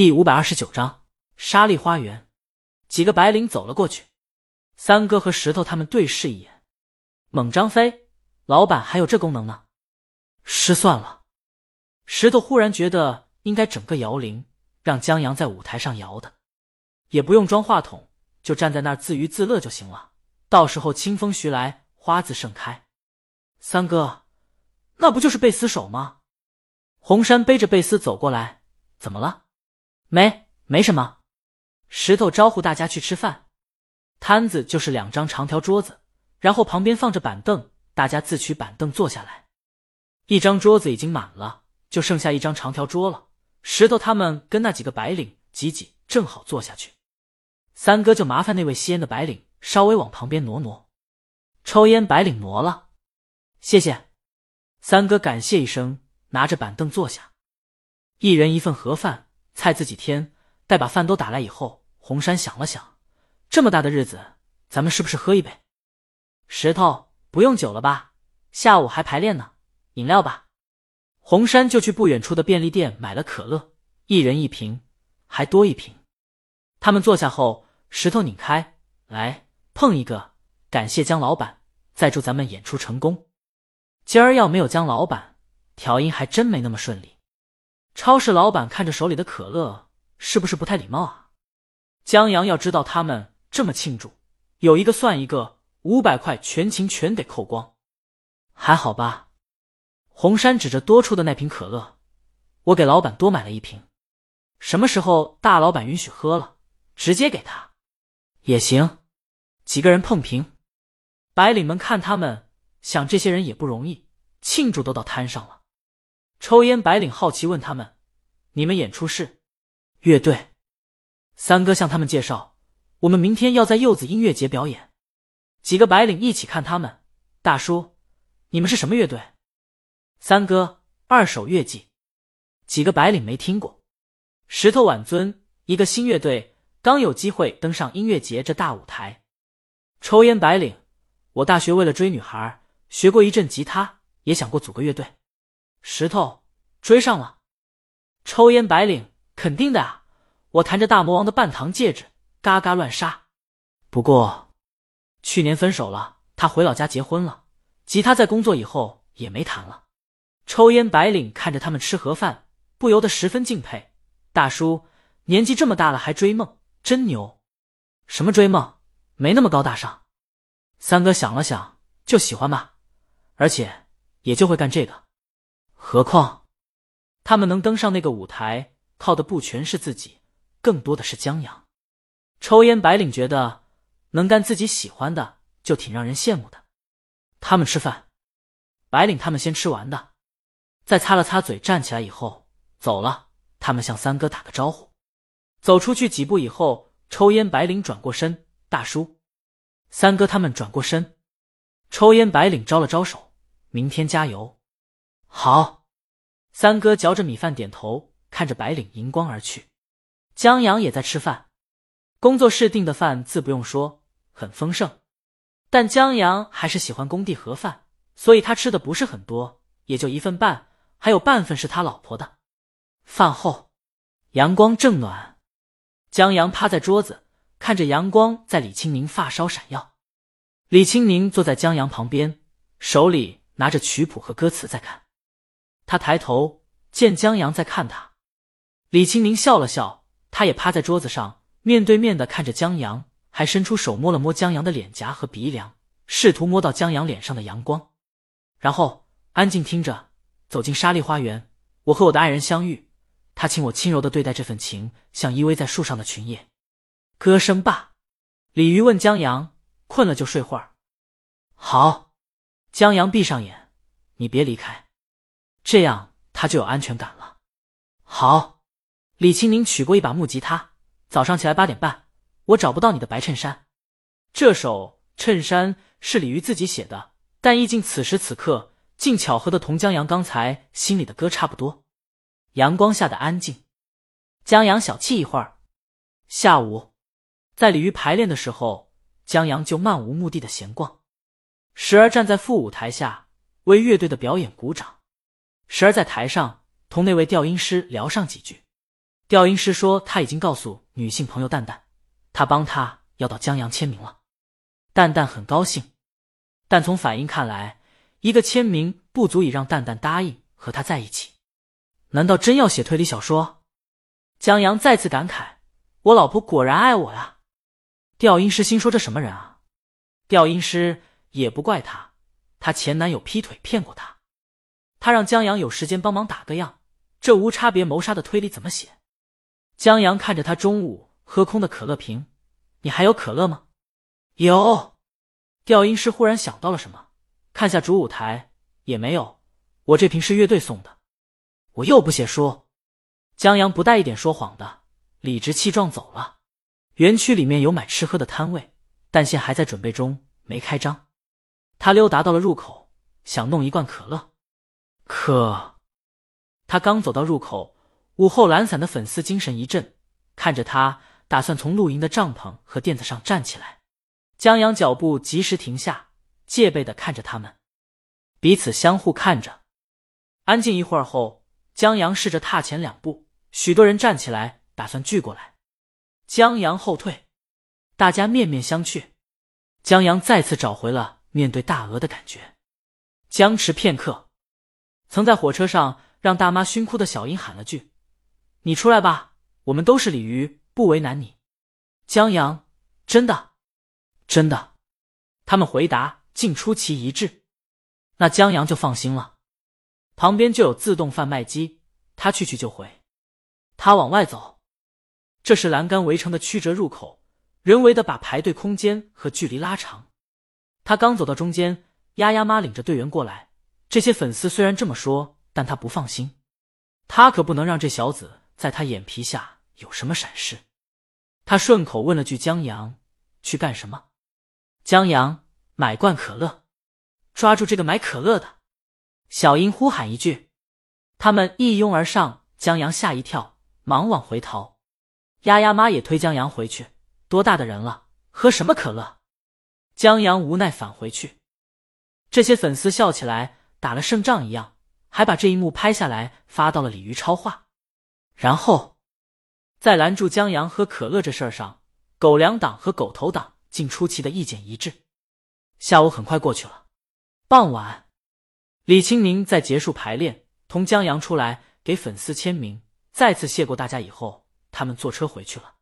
第五百二十九章沙砾花园。几个白领走了过去，三哥和石头他们对视一眼，猛张飞，老板还有这功能呢？失算了。石头忽然觉得应该整个摇铃，让江阳在舞台上摇的，也不用装话筒，就站在那儿自娱自乐就行了。到时候清风徐来，花自盛开。三哥，那不就是贝斯手吗？红山背着贝斯走过来，怎么了？没，没什么。石头招呼大家去吃饭，摊子就是两张长条桌子，然后旁边放着板凳，大家自取板凳坐下来。一张桌子已经满了，就剩下一张长条桌了。石头他们跟那几个白领挤挤，正好坐下去。三哥就麻烦那位吸烟的白领稍微往旁边挪挪。抽烟白领挪了，谢谢。三哥感谢一声，拿着板凳坐下，一人一份盒饭。菜自己添，待把饭都打来以后，红山想了想，这么大的日子，咱们是不是喝一杯？石头不用酒了吧？下午还排练呢，饮料吧。红山就去不远处的便利店买了可乐，一人一瓶，还多一瓶。他们坐下后，石头拧开来碰一个，感谢江老板，再祝咱们演出成功。今儿要没有江老板，调音还真没那么顺利。超市老板看着手里的可乐，是不是不太礼貌啊？江阳要知道他们这么庆祝，有一个算一个，五百块全勤全得扣光。还好吧？红山指着多出的那瓶可乐，我给老板多买了一瓶。什么时候大老板允许喝了，直接给他也行。几个人碰瓶，白领们看他们，想这些人也不容易，庆祝都到摊上了。抽烟白领好奇问他们：“你们演出是乐队？”三哥向他们介绍：“我们明天要在柚子音乐节表演。”几个白领一起看他们：“大叔，你们是什么乐队？”三哥：“二手乐器。”几个白领没听过。石头晚尊，一个新乐队，刚有机会登上音乐节这大舞台。抽烟白领：“我大学为了追女孩，学过一阵吉他，也想过组个乐队。”石头追上了，抽烟白领肯定的啊！我弹着大魔王的半糖戒指，嘎嘎乱杀。不过去年分手了，他回老家结婚了，吉他在工作以后也没弹了。抽烟白领看着他们吃盒饭，不由得十分敬佩。大叔年纪这么大了还追梦，真牛！什么追梦？没那么高大上。三哥想了想，就喜欢吧，而且也就会干这个。何况，他们能登上那个舞台，靠的不全是自己，更多的是江阳。抽烟白领觉得能干自己喜欢的，就挺让人羡慕的。他们吃饭，白领他们先吃完的，在擦了擦嘴，站起来以后走了。他们向三哥打个招呼，走出去几步以后，抽烟白领转过身，大叔，三哥他们转过身，抽烟白领招了招手，明天加油。好，三哥嚼着米饭点头，看着白领迎光而去。江阳也在吃饭，工作室订的饭自不用说，很丰盛。但江阳还是喜欢工地盒饭，所以他吃的不是很多，也就一份半，还有半份是他老婆的。饭后，阳光正暖，江阳趴在桌子，看着阳光在李青宁发梢闪耀。李青宁坐在江阳旁边，手里拿着曲谱和歌词在看。他抬头见江阳在看他，李青宁笑了笑，他也趴在桌子上，面对面的看着江阳，还伸出手摸了摸江阳的脸颊和鼻梁，试图摸到江阳脸上的阳光，然后安静听着。走进沙砾花园，我和我的爱人相遇，他请我轻柔的对待这份情，像依偎在树上的群叶。歌声罢，鲤鱼问江阳：“困了就睡会儿。”好，江阳闭上眼，你别离开。这样他就有安全感了。好，李青宁取过一把木吉他。早上起来八点半，我找不到你的白衬衫。这首衬衫是李鱼自己写的，但意境此时此刻竟巧合的同江阳刚才心里的歌差不多。阳光下的安静，江阳小憩一会儿。下午，在鲤鱼排练的时候，江阳就漫无目的的闲逛，时而站在副舞台下为乐队的表演鼓掌。时而在台上同那位调音师聊上几句，调音师说他已经告诉女性朋友蛋蛋，他帮他要到江阳签名了。蛋蛋很高兴，但从反应看来，一个签名不足以让蛋蛋答应和他在一起。难道真要写推理小说？江阳再次感慨：“我老婆果然爱我呀。”调音师心说：“这什么人啊？”调音师也不怪他，他前男友劈腿骗过他，他让江阳有时间帮忙打个样。这无差别谋杀的推理怎么写？江阳看着他中午喝空的可乐瓶：“你还有可乐吗？”“有。”调音师忽然想到了什么，看下主舞台，也没有。我这瓶是乐队送的。我又不写书。江阳不带一点说谎的，理直气壮走了。园区里面有买吃喝的摊位，但现还在准备中，没开张。他溜达到了入口，想弄一罐可乐，可他刚走到入口，午后懒散的粉丝精神一振，看着他，打算从露营的帐篷和垫子上站起来。江阳脚步及时停下，戒备的看着他们，彼此相互看着，安静一会儿后。江阳试着踏前两步，许多人站起来，打算聚过来。江阳后退，大家面面相觑。江阳再次找回了面对大鹅的感觉。僵持片刻，曾在火车上让大妈熏哭的小英喊了句：“你出来吧，我们都是鲤鱼，不为难你。”江阳：“真的，真的。”他们回答竟出奇一致。那江阳就放心了。旁边就有自动贩卖机，他去去就回。他往外走，这是栏杆围成的曲折入口，人为的把排队空间和距离拉长。他刚走到中间，丫丫妈领着队员过来。这些粉丝虽然这么说，但他不放心，他可不能让这小子在他眼皮下有什么闪失。他顺口问了句：“江阳去干什么？”江阳买罐可乐，抓住这个买可乐的。小英呼喊一句，他们一拥而上，江阳吓一跳，忙往回逃。丫丫妈也推江阳回去。多大的人了，喝什么可乐？江阳无奈返回去。这些粉丝笑起来，打了胜仗一样，还把这一幕拍下来发到了鲤鱼超话。然后，在拦住江阳喝可乐这事儿上，狗粮党和狗头党竟出奇的意见一致。下午很快过去了，傍晚。李清明在结束排练，同江阳出来给粉丝签名，再次谢过大家以后，他们坐车回去了。